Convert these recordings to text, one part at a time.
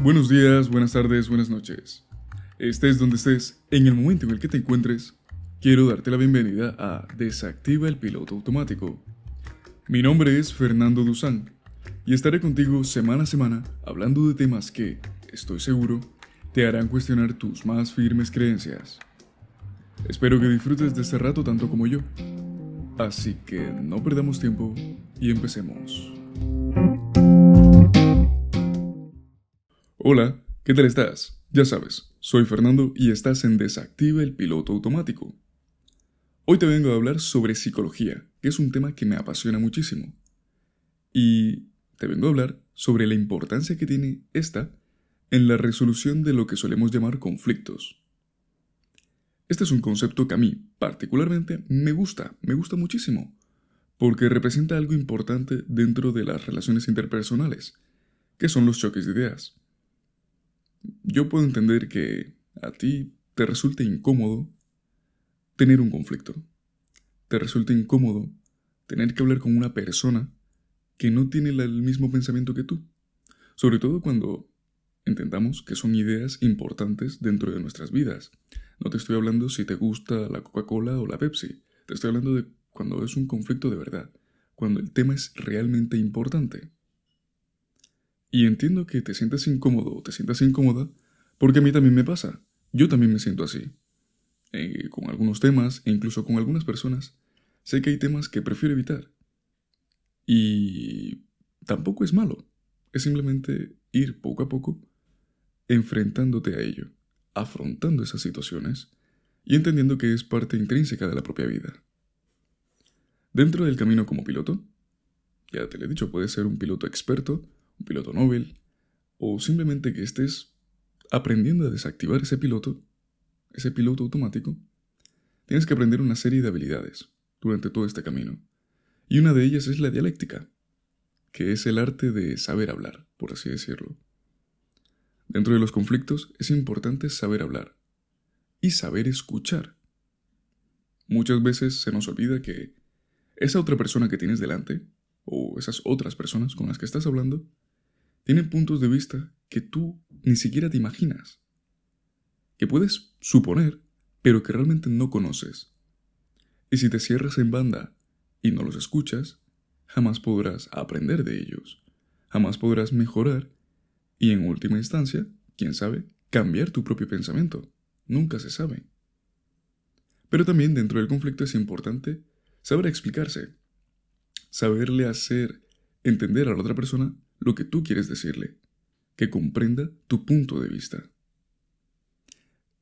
Buenos días, buenas tardes, buenas noches. Estés donde estés, en el momento en el que te encuentres, quiero darte la bienvenida a Desactiva el piloto automático. Mi nombre es Fernando Duzán y estaré contigo semana a semana hablando de temas que, estoy seguro, te harán cuestionar tus más firmes creencias. Espero que disfrutes de este rato tanto como yo. Así que no perdamos tiempo y empecemos. Hola, ¿qué tal estás? Ya sabes, soy Fernando y estás en Desactiva el piloto automático. Hoy te vengo a hablar sobre psicología, que es un tema que me apasiona muchísimo. Y te vengo a hablar sobre la importancia que tiene esta en la resolución de lo que solemos llamar conflictos. Este es un concepto que a mí, particularmente, me gusta, me gusta muchísimo, porque representa algo importante dentro de las relaciones interpersonales, que son los choques de ideas. Yo puedo entender que a ti te resulte incómodo tener un conflicto. Te resulta incómodo tener que hablar con una persona que no tiene el mismo pensamiento que tú. Sobre todo cuando entendamos que son ideas importantes dentro de nuestras vidas. No te estoy hablando si te gusta la Coca-Cola o la Pepsi. Te estoy hablando de cuando es un conflicto de verdad, cuando el tema es realmente importante. Y entiendo que te sientas incómodo o te sientas incómoda porque a mí también me pasa. Yo también me siento así. Eh, con algunos temas e incluso con algunas personas, sé que hay temas que prefiero evitar. Y tampoco es malo. Es simplemente ir poco a poco enfrentándote a ello, afrontando esas situaciones y entendiendo que es parte intrínseca de la propia vida. Dentro del camino como piloto, ya te lo he dicho, puedes ser un piloto experto un piloto Nobel, o simplemente que estés aprendiendo a desactivar ese piloto, ese piloto automático, tienes que aprender una serie de habilidades durante todo este camino. Y una de ellas es la dialéctica, que es el arte de saber hablar, por así decirlo. Dentro de los conflictos es importante saber hablar y saber escuchar. Muchas veces se nos olvida que esa otra persona que tienes delante, o esas otras personas con las que estás hablando, tienen puntos de vista que tú ni siquiera te imaginas, que puedes suponer, pero que realmente no conoces. Y si te cierras en banda y no los escuchas, jamás podrás aprender de ellos, jamás podrás mejorar y en última instancia, quién sabe, cambiar tu propio pensamiento. Nunca se sabe. Pero también dentro del conflicto es importante saber explicarse, saberle hacer entender a la otra persona lo que tú quieres decirle, que comprenda tu punto de vista.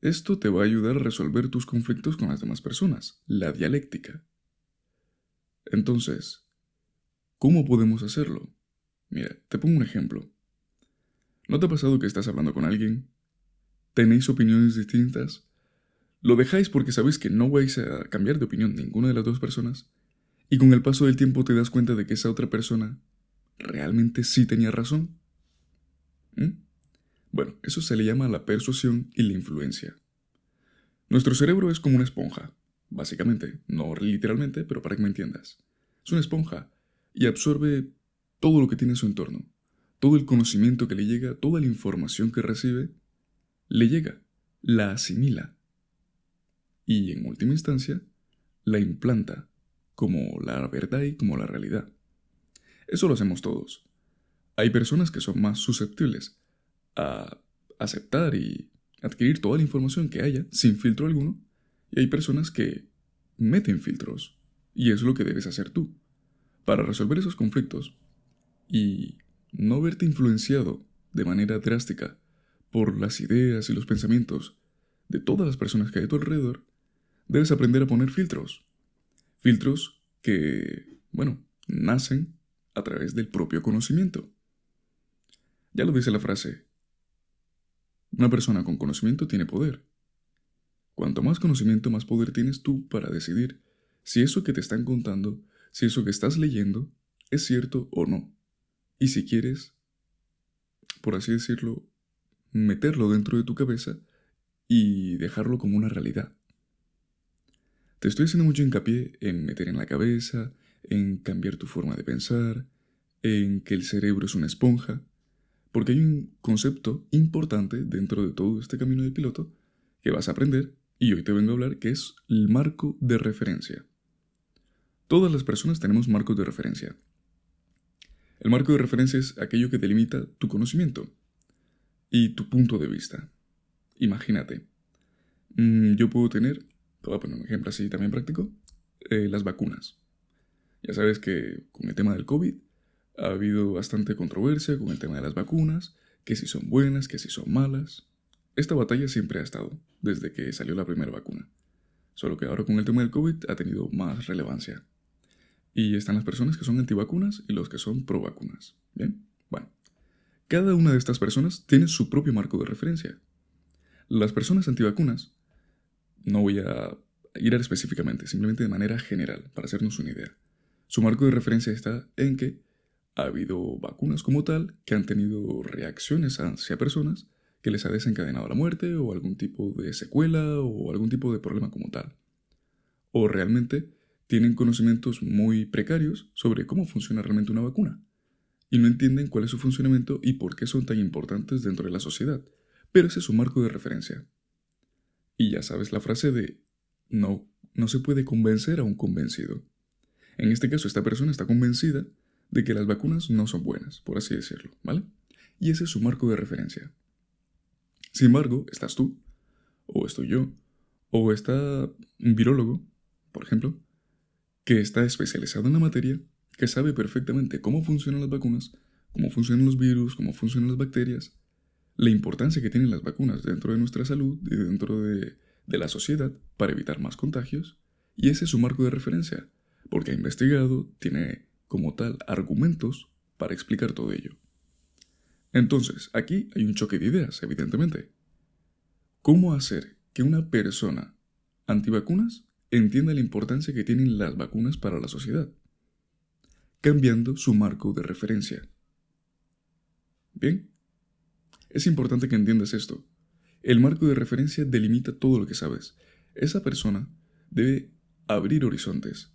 Esto te va a ayudar a resolver tus conflictos con las demás personas, la dialéctica. Entonces, ¿cómo podemos hacerlo? Mira, te pongo un ejemplo. ¿No te ha pasado que estás hablando con alguien? ¿Tenéis opiniones distintas? ¿Lo dejáis porque sabéis que no vais a cambiar de opinión ninguna de las dos personas? Y con el paso del tiempo te das cuenta de que esa otra persona ¿realmente sí tenía razón? ¿Mm? Bueno, eso se le llama la persuasión y la influencia. Nuestro cerebro es como una esponja, básicamente, no literalmente, pero para que me entiendas. Es una esponja y absorbe todo lo que tiene en su entorno, todo el conocimiento que le llega, toda la información que recibe, le llega, la asimila y, en última instancia, la implanta como la verdad y como la realidad. Eso lo hacemos todos. Hay personas que son más susceptibles a aceptar y adquirir toda la información que haya sin filtro alguno, y hay personas que meten filtros, y es lo que debes hacer tú, para resolver esos conflictos y no verte influenciado de manera drástica por las ideas y los pensamientos de todas las personas que hay a tu alrededor, debes aprender a poner filtros. Filtros que, bueno, nacen a través del propio conocimiento. Ya lo dice la frase, una persona con conocimiento tiene poder. Cuanto más conocimiento, más poder tienes tú para decidir si eso que te están contando, si eso que estás leyendo, es cierto o no. Y si quieres, por así decirlo, meterlo dentro de tu cabeza y dejarlo como una realidad. Te estoy haciendo mucho hincapié en meter en la cabeza, en cambiar tu forma de pensar, en que el cerebro es una esponja, Porque hay un concepto importante dentro de todo este camino de piloto que vas a aprender y hoy te vengo a hablar que es el marco de referencia. Todas las personas tenemos marcos de referencia. El marco de referencia es aquello que delimita tu conocimiento y tu punto de vista. Imagínate, mm, yo puedo tener, voy a poner un ejemplo así también práctico, eh, las vacunas. Ya sabes que con el tema del COVID ha habido bastante controversia con el tema de las vacunas, que si son buenas, que si son malas. Esta batalla siempre ha estado, desde que salió la primera vacuna. Solo que ahora con el tema del COVID ha tenido más relevancia. Y están las personas que son antivacunas y los que son pro vacunas. Bien, bueno. Cada una de estas personas tiene su propio marco de referencia. Las personas antivacunas, no voy a ir a específicamente, simplemente de manera general, para hacernos una idea. Su marco de referencia está en que ha habido vacunas como tal que han tenido reacciones hacia personas que les ha desencadenado la muerte o algún tipo de secuela o algún tipo de problema como tal. O realmente tienen conocimientos muy precarios sobre cómo funciona realmente una vacuna y no entienden cuál es su funcionamiento y por qué son tan importantes dentro de la sociedad, pero ese es su marco de referencia. Y ya sabes la frase de no, no se puede convencer a un convencido. En este caso, esta persona está convencida de que las vacunas no son buenas, por así decirlo, ¿vale? Y ese es su marco de referencia. Sin embargo, estás tú, o estoy yo, o está un virólogo, por ejemplo, que está especializado en la materia, que sabe perfectamente cómo funcionan las vacunas, cómo funcionan los virus, cómo funcionan las bacterias, la importancia que tienen las vacunas dentro de nuestra salud y dentro de, de la sociedad para evitar más contagios, y ese es su marco de referencia, porque ha investigado, tiene como tal argumentos para explicar todo ello. Entonces, aquí hay un choque de ideas, evidentemente. ¿Cómo hacer que una persona antivacunas entienda la importancia que tienen las vacunas para la sociedad? Cambiando su marco de referencia. Bien, es importante que entiendas esto. El marco de referencia delimita todo lo que sabes. Esa persona debe abrir horizontes,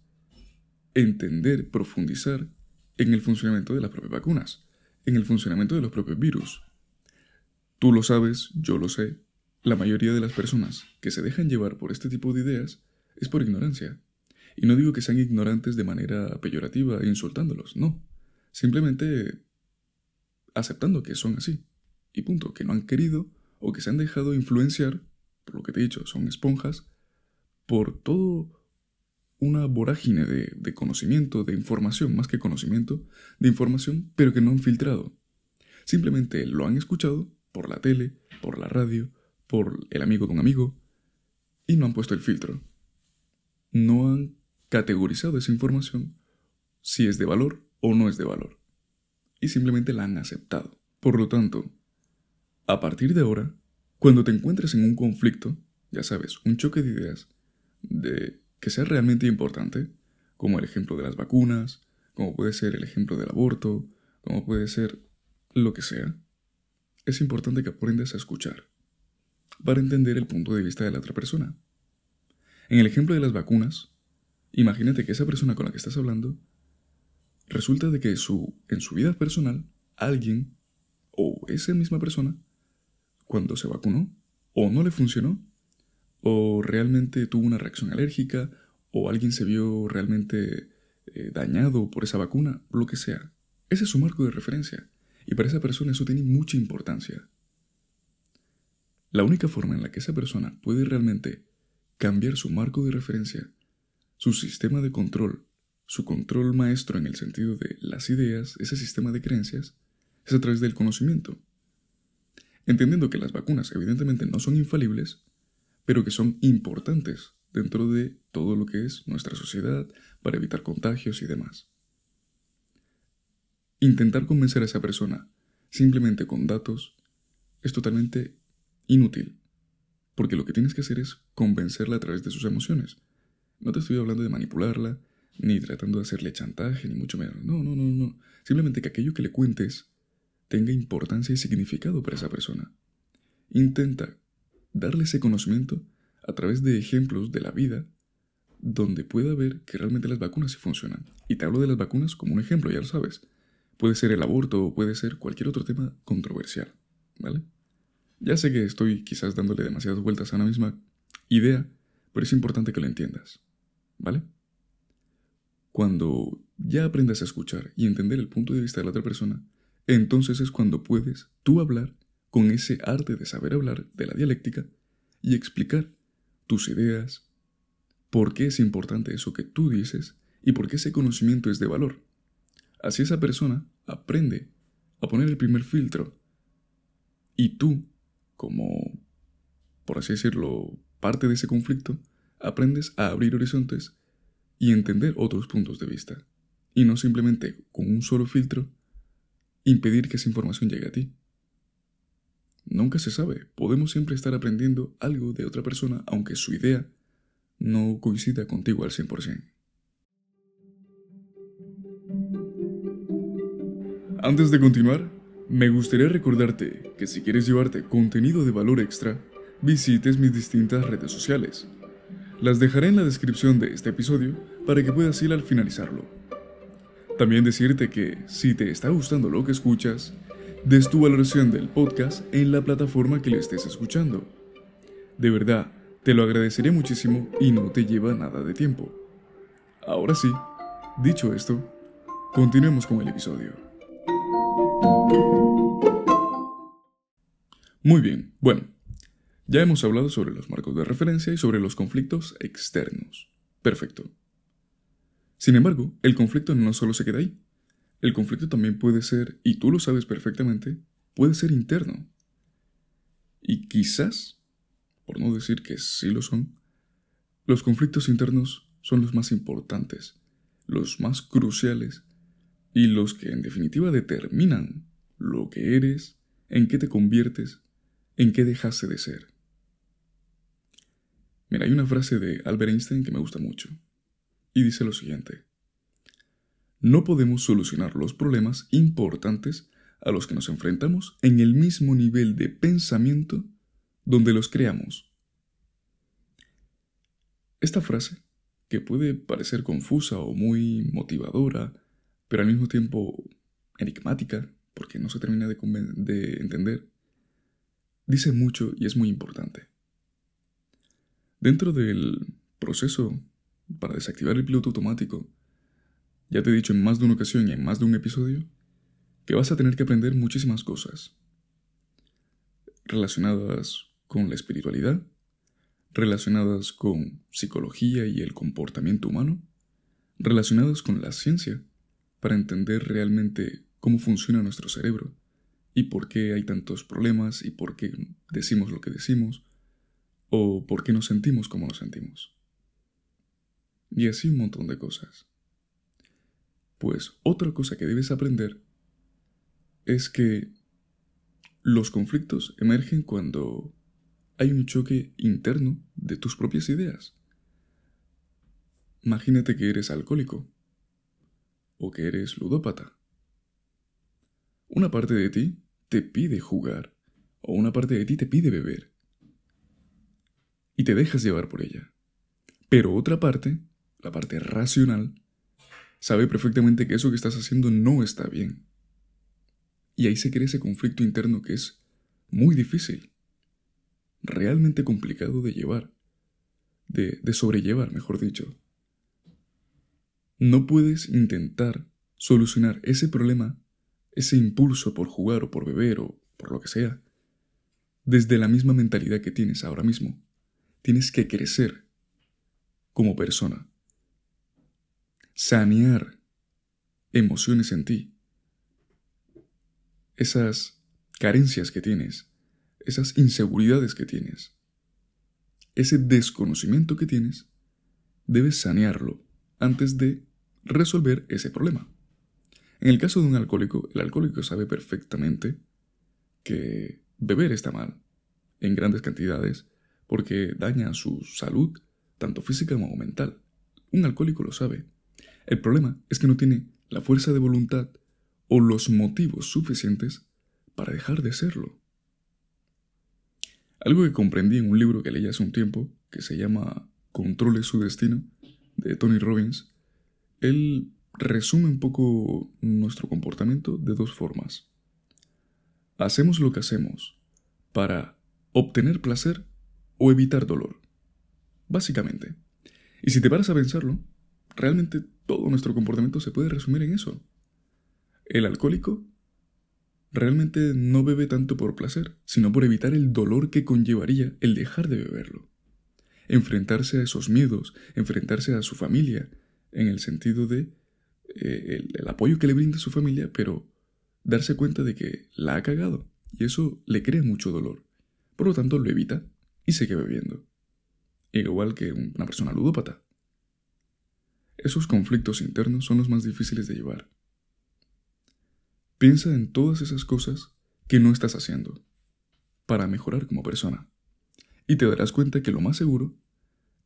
entender, profundizar en el funcionamiento de las propias vacunas, en el funcionamiento de los propios virus. Tú lo sabes, yo lo sé. La mayoría de las personas que se dejan llevar por este tipo de ideas es por ignorancia. Y no digo que sean ignorantes de manera peyorativa e insultándolos, no. Simplemente aceptando que son así. Y punto, que no han querido o que se han dejado influenciar, por lo que te he dicho, son esponjas, por todo una vorágine de, conocimiento, de información, más que conocimiento, de información, pero que no han filtrado. Simplemente lo han escuchado por la tele, por la radio, por el amigo de un amigo, y no han puesto el filtro. No han categorizado esa información si es de valor o no es de valor. Y simplemente la han aceptado. Por lo tanto, a partir de ahora, cuando te encuentres en un conflicto, ya sabes, un choque de ideas, de que sea realmente importante, como el ejemplo de las vacunas, como puede ser el ejemplo del aborto, como puede ser lo que sea, es importante que aprendas a escuchar, para entender el punto de vista de la otra persona. En el ejemplo de las vacunas, imagínate que esa persona con la que estás hablando, resulta de que su, en su vida personal, alguien, o esa misma persona, cuando se vacunó, o no le funcionó, o realmente tuvo una reacción alérgica, o alguien se vio realmente eh, dañado por esa vacuna, lo que sea. Ese es su marco de referencia, y para esa persona eso tiene mucha importancia. La única forma en la que esa persona puede realmente cambiar su marco de referencia, su sistema de control, su control maestro en el sentido de las ideas, ese sistema de creencias, es a través del conocimiento. Entendiendo que las vacunas evidentemente no son infalibles, pero que son importantes dentro de todo lo que es nuestra sociedad para evitar contagios y demás. Intentar convencer a esa persona simplemente con datos es totalmente inútil, porque lo que tienes que hacer es convencerla a través de sus emociones. No te estoy hablando de manipularla, ni tratando de hacerle chantaje, ni mucho menos. No, no, no, no. Simplemente que aquello que le cuentes tenga importancia y significado para esa persona. Intenta darle ese conocimiento a través de ejemplos de la vida donde pueda ver que realmente las vacunas sí funcionan. Y te hablo de las vacunas como un ejemplo, ya lo sabes. Puede ser el aborto o puede ser cualquier otro tema controversial, ¿vale? Ya sé que estoy quizás dándole demasiadas vueltas a una misma idea, pero es importante que lo entiendas, ¿vale? Cuando ya aprendas a escuchar y entender el punto de vista de la otra persona, entonces es cuando puedes tú hablar con ese arte de saber hablar de la dialéctica y explicar tus ideas, por qué es importante eso que tú dices y por qué ese conocimiento es de valor. Así esa persona aprende a poner el primer filtro y tú, como, por así decirlo, parte de ese conflicto, aprendes a abrir horizontes y entender otros puntos de vista, y no simplemente con un solo filtro impedir que esa información llegue a ti. Nunca se sabe, podemos siempre estar aprendiendo algo de otra persona aunque su idea no coincida contigo al 100%. Antes de continuar, me gustaría recordarte que si quieres llevarte contenido de valor extra, visites mis distintas redes sociales. Las dejaré en la descripción de este episodio para que puedas ir al finalizarlo. También decirte que si te está gustando lo que escuchas, des tu valoración del podcast en la plataforma que le estés escuchando. De verdad, te lo agradecería muchísimo y no te lleva nada de tiempo. Ahora sí, dicho esto, continuemos con el episodio. Muy bien, bueno, ya hemos hablado sobre los marcos de referencia y sobre los conflictos externos. Perfecto. Sin embargo, el conflicto no solo se queda ahí. El conflicto también puede ser, y tú lo sabes perfectamente, puede ser interno. Y quizás, por no decir que sí lo son, los conflictos internos son los más importantes, los más cruciales y los que en definitiva determinan lo que eres, en qué te conviertes, en qué dejaste de ser. Mira, hay una frase de Albert Einstein que me gusta mucho y dice lo siguiente no podemos solucionar los problemas importantes a los que nos enfrentamos en el mismo nivel de pensamiento donde los creamos. Esta frase, que puede parecer confusa o muy motivadora, pero al mismo tiempo enigmática, porque no se termina de, de entender, dice mucho y es muy importante. Dentro del proceso para desactivar el piloto automático, ya te he dicho en más de una ocasión y en más de un episodio que vas a tener que aprender muchísimas cosas relacionadas con la espiritualidad, relacionadas con psicología y el comportamiento humano, relacionadas con la ciencia, para entender realmente cómo funciona nuestro cerebro y por qué hay tantos problemas y por qué decimos lo que decimos o por qué nos sentimos como nos sentimos. Y así un montón de cosas. Pues otra cosa que debes aprender es que los conflictos emergen cuando hay un choque interno de tus propias ideas. Imagínate que eres alcohólico o que eres ludópata. Una parte de ti te pide jugar o una parte de ti te pide beber y te dejas llevar por ella. Pero otra parte, la parte racional, sabe perfectamente que eso que estás haciendo no está bien. Y ahí se crea ese conflicto interno que es muy difícil, realmente complicado de llevar, de, de sobrellevar, mejor dicho. No puedes intentar solucionar ese problema, ese impulso por jugar o por beber o por lo que sea, desde la misma mentalidad que tienes ahora mismo. Tienes que crecer como persona sanear emociones en ti, esas carencias que tienes, esas inseguridades que tienes, ese desconocimiento que tienes, debes sanearlo antes de resolver ese problema. En el caso de un alcohólico, el alcohólico sabe perfectamente que beber está mal, en grandes cantidades, porque daña su salud, tanto física como mental. Un alcohólico lo sabe. El problema es que no tiene la fuerza de voluntad o los motivos suficientes para dejar de serlo. Algo que comprendí en un libro que leí hace un tiempo, que se llama Controle su destino, de Tony Robbins, él resume un poco nuestro comportamiento de dos formas. Hacemos lo que hacemos para obtener placer o evitar dolor. Básicamente. Y si te paras a pensarlo, realmente todo nuestro comportamiento se puede resumir en eso. El alcohólico realmente no bebe tanto por placer, sino por evitar el dolor que conllevaría el dejar de beberlo. Enfrentarse a esos miedos, enfrentarse a su familia, en el sentido de eh, el, apoyo que le brinda su familia, pero darse cuenta de que la ha cagado y eso le crea mucho dolor. Por lo tanto, lo evita y sigue bebiendo. Igual que una persona ludópata. Esos conflictos internos son los más difíciles de llevar. Piensa en todas esas cosas que no estás haciendo para mejorar como persona. Y te darás cuenta que lo más seguro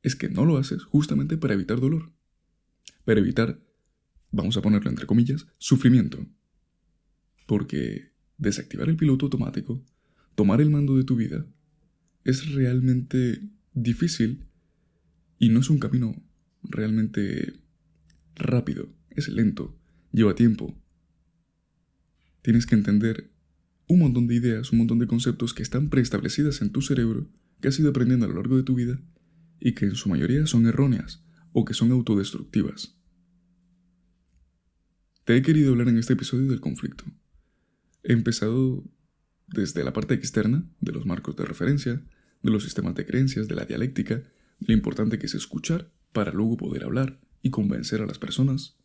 es que no lo haces justamente para evitar dolor. Para evitar, vamos a ponerlo entre comillas, sufrimiento. Porque desactivar el piloto automático, tomar el mando de tu vida, es realmente difícil y no es un camino realmente rápido, es lento, lleva tiempo, tienes que entender un montón de ideas, un montón de conceptos que están preestablecidas en tu cerebro, que has ido aprendiendo a lo largo de tu vida y que en su mayoría son erróneas o que son autodestructivas. Te he querido hablar en este episodio del conflicto. He empezado desde la parte externa, de los marcos de referencia, de los sistemas de creencias, de la dialéctica, lo importante que es escuchar para luego poder hablar y convencer a las personas,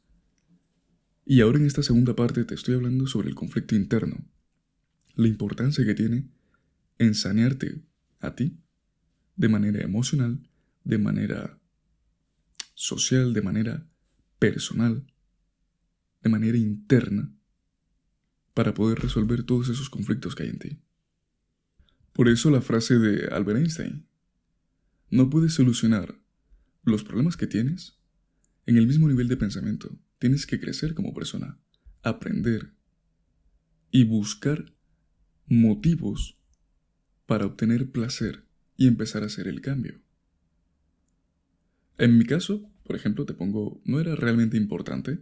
y ahora en esta segunda parte te estoy hablando sobre el conflicto interno, la importancia que tiene en sanearte a ti de manera emocional, de manera social, de manera personal, de manera interna, para poder resolver todos esos conflictos que hay en ti. Por eso la frase de Albert Einstein, no puedes solucionar los problemas que tienes en el mismo nivel de pensamiento Tienes que crecer como persona, aprender y buscar motivos para obtener placer y empezar a hacer el cambio. En mi caso, por ejemplo, te pongo, no era realmente importante,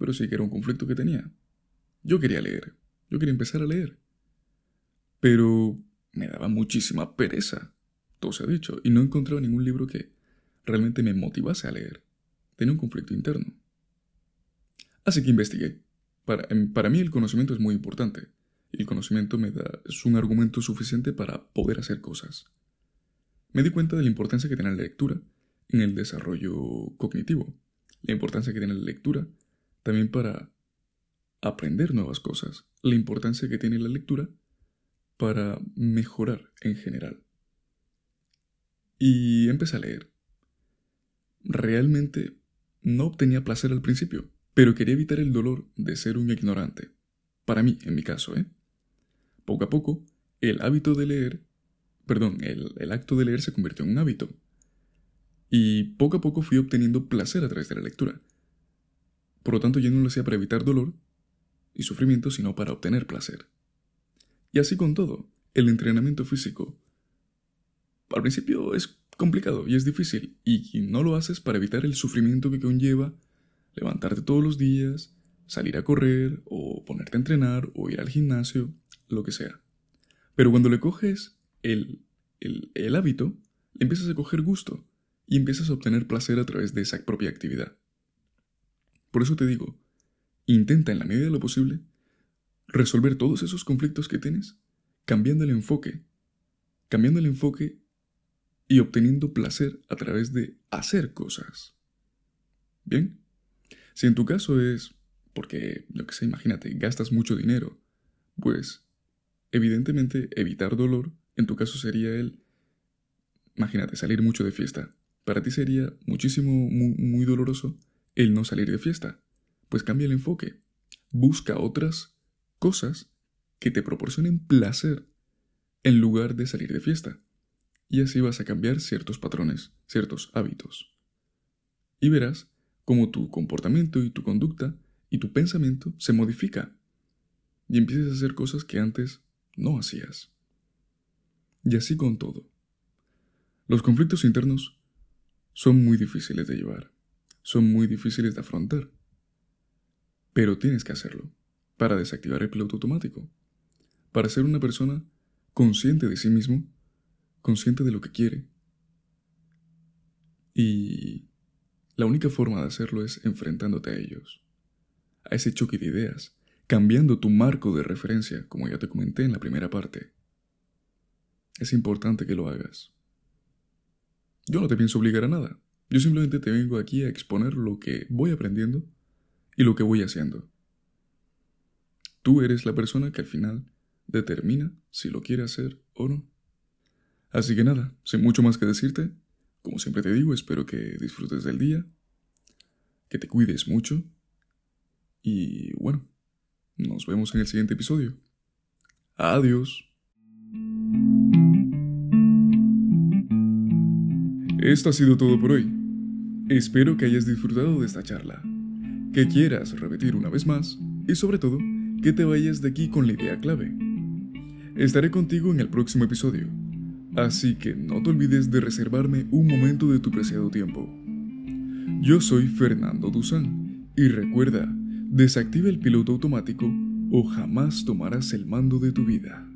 pero sí que era un conflicto que tenía. Yo quería leer, yo quería empezar a leer, pero me daba muchísima pereza, todo se ha dicho, y no encontraba ningún libro que realmente me motivase a leer. Tenía un conflicto interno. Así que investigué. Para, em, para mí el conocimiento es muy importante. El conocimiento me da, es un argumento suficiente para poder hacer cosas. Me di cuenta de la importancia que tiene la lectura en el desarrollo cognitivo. La importancia que tiene la lectura también para aprender nuevas cosas. La importancia que tiene la lectura para mejorar en general. Y empecé a leer. Realmente no obtenía placer al principio pero quería evitar el dolor de ser un ignorante. Para mí, en mi caso, ¿eh? Poco a poco, el hábito de leer, perdón, el, el acto de leer se convirtió en un hábito. Y poco a poco fui obteniendo placer a través de la lectura. Por lo tanto, yo no lo hacía para evitar dolor y sufrimiento, sino para obtener placer. Y así con todo, el entrenamiento físico. Al principio es complicado y es difícil, y no lo haces para evitar el sufrimiento que conlleva levantarte todos los días, salir a correr o ponerte a entrenar o ir al gimnasio, lo que sea. Pero cuando le coges el, el, hábito, le empiezas a coger gusto y empiezas a obtener placer a través de esa propia actividad. Por eso te digo, intenta en la medida de lo posible resolver todos esos conflictos que tienes cambiando el enfoque, cambiando el enfoque y obteniendo placer a través de hacer cosas. ¿Bien? Si en tu caso es porque, yo que sé, imagínate, gastas mucho dinero, pues evidentemente evitar dolor, en tu caso sería el, imagínate, salir mucho de fiesta. Para ti sería muchísimo, muy doloroso el no salir de fiesta. Pues cambia el enfoque. Busca otras cosas que te proporcionen placer en lugar de salir de fiesta. Y así vas a cambiar ciertos patrones, ciertos hábitos. Y verás cómo tu comportamiento y tu conducta y tu pensamiento se modifica y empiezas a hacer cosas que antes no hacías. Y así con todo. Los conflictos internos son muy difíciles de llevar, son muy difíciles de afrontar, Pero tienes que hacerlo para desactivar el piloto automático, para ser una persona consciente de sí mismo, consciente de lo que quiere. Y la única forma de hacerlo es enfrentándote a ellos, a ese choque de ideas, cambiando tu marco de referencia, como ya te comenté en la primera parte. Es importante que lo hagas. Yo no te pienso obligar a nada. Yo simplemente te vengo aquí a exponer lo que voy aprendiendo y lo que voy haciendo. Tú eres la persona que al final determina si lo quiere hacer o no. Así que nada, sin mucho más que decirte, como siempre te digo, espero que disfrutes del día, que te cuides mucho y bueno, nos vemos en el siguiente episodio. Adiós. Esto ha sido todo por hoy. Espero que hayas disfrutado de esta charla, que quieras repetir una vez más y sobre todo que te vayas de aquí con la idea clave. Estaré contigo en el próximo episodio, así que no te olvides de reservarme un momento de tu preciado tiempo. Yo soy Fernando Duzán y recuerda, desactiva el piloto automático o jamás tomarás el mando de tu vida.